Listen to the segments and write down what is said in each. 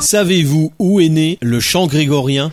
Savez-vous où est né le chant grégorien?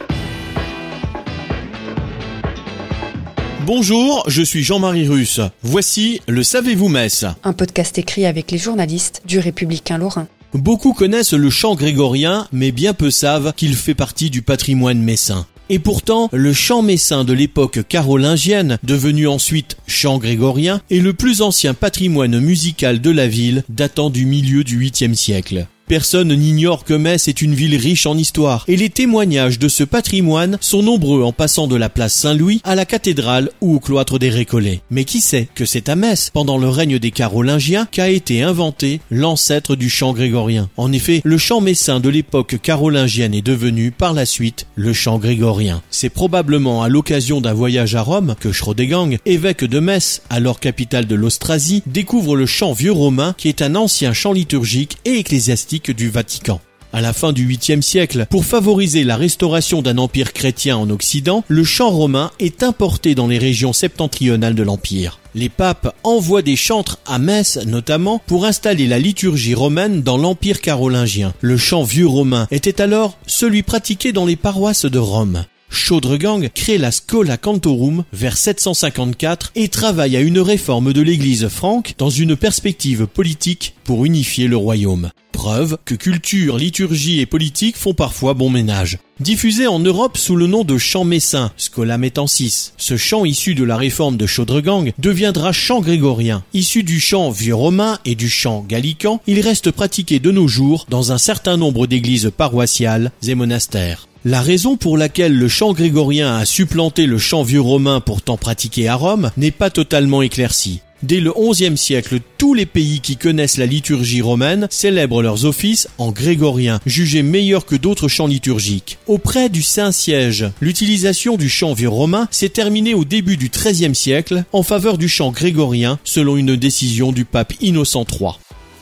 Bonjour, je suis Jean-Marie Russe. Voici le Savez-vous Metz Un podcast écrit avec les journalistes du Républicain Lorrain. Beaucoup connaissent le chant grégorien, mais bien peu savent qu'il fait partie du patrimoine messin. Et pourtant, le chant messin de l'époque carolingienne, devenu ensuite chant grégorien, est le plus ancien patrimoine musical de la ville datant du milieu du 8e siècle. Personne n'ignore que Metz est une ville riche en histoire, et les témoignages de ce patrimoine sont nombreux en passant de la place Saint-Louis à la cathédrale ou au cloître des Récollets. Mais qui sait que c'est à Metz, pendant le règne des Carolingiens, qu'a été inventé l'ancêtre du chant grégorien. En effet, le chant messin de l'époque carolingienne est devenu par la suite le chant grégorien. C'est probablement à l'occasion d'un voyage à Rome que Schrodegang, évêque de Metz, alors capitale de l'Austrasie, découvre le chant vieux romain qui est un ancien chant liturgique et ecclésiastique du Vatican. À la fin du 8e siècle, pour favoriser la restauration d'un empire chrétien en Occident, le chant romain est importé dans les régions septentrionales de l'empire. Les papes envoient des chantres à Metz notamment pour installer la liturgie romaine dans l'empire carolingien. Le chant vieux romain était alors celui pratiqué dans les paroisses de Rome. Chaudregang crée la Schola Cantorum vers 754 et travaille à une réforme de l'église franque dans une perspective politique pour unifier le royaume. Preuve que culture, liturgie et politique font parfois bon ménage. Diffusé en Europe sous le nom de chant messin, Scola Metansis, ce chant issu de la réforme de Chaudregang deviendra chant grégorien. Issu du chant vieux romain et du chant gallican, il reste pratiqué de nos jours dans un certain nombre d'églises paroissiales et monastères. La raison pour laquelle le chant grégorien a supplanté le chant vieux romain pourtant pratiqué à Rome n'est pas totalement éclaircie. Dès le XIe siècle, tous les pays qui connaissent la liturgie romaine célèbrent leurs offices en grégorien, jugés meilleurs que d'autres chants liturgiques. Auprès du Saint-Siège, l'utilisation du chant vieux romain s'est terminée au début du XIIIe siècle en faveur du chant grégorien selon une décision du pape Innocent III.